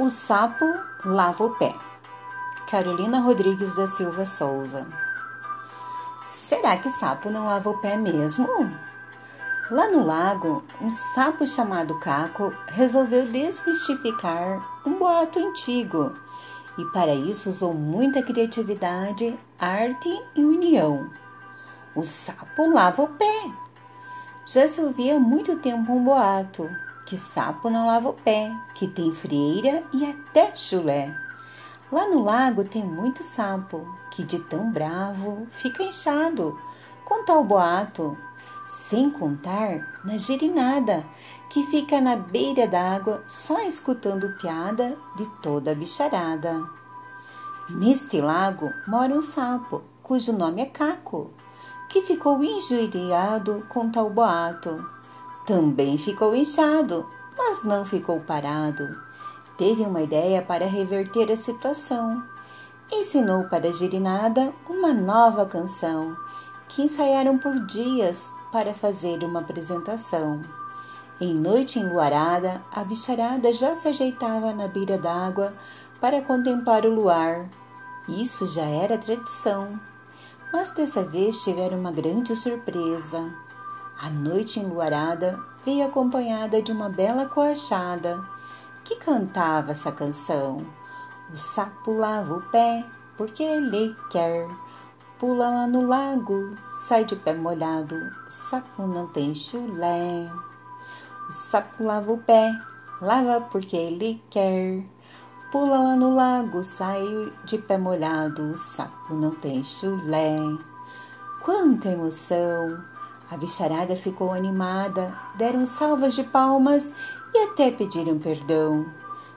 O sapo lava o pé. Carolina Rodrigues da Silva Souza. Será que sapo não lava o pé mesmo? Lá no lago, um sapo chamado Caco resolveu desmistificar um boato antigo e para isso usou muita criatividade, arte e união. O sapo lava o pé. Já se ouvia há muito tempo um boato que sapo não lava o pé, que tem frieira e até chulé. Lá no lago tem muito sapo, que de tão bravo fica inchado, com tal boato. Sem contar na girinada, que fica na beira d'água só escutando piada de toda a bicharada. Neste lago mora um sapo, cujo nome é Caco, que ficou injuriado com tal boato também ficou inchado, mas não ficou parado. Teve uma ideia para reverter a situação. Ensinou para a Girinada uma nova canção, que ensaiaram por dias para fazer uma apresentação. Em noite enluarada, a bicharada já se ajeitava na beira d'água para contemplar o luar. Isso já era tradição. Mas dessa vez tiveram uma grande surpresa. A noite enluarada veio acompanhada de uma bela coachada que cantava essa canção. O sapo lava o pé porque ele quer. Pula lá no lago, sai de pé molhado. O sapo não tem chulé. O sapo lava o pé, lava porque ele quer. Pula lá no lago, sai de pé molhado. O sapo não tem chulé. Quanta emoção! A bicharada ficou animada, deram salvas de palmas e até pediram perdão.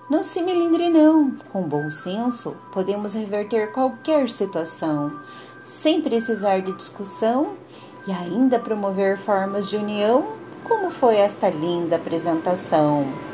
Não se melindre não, com bom senso podemos reverter qualquer situação, sem precisar de discussão e ainda promover formas de união, como foi esta linda apresentação.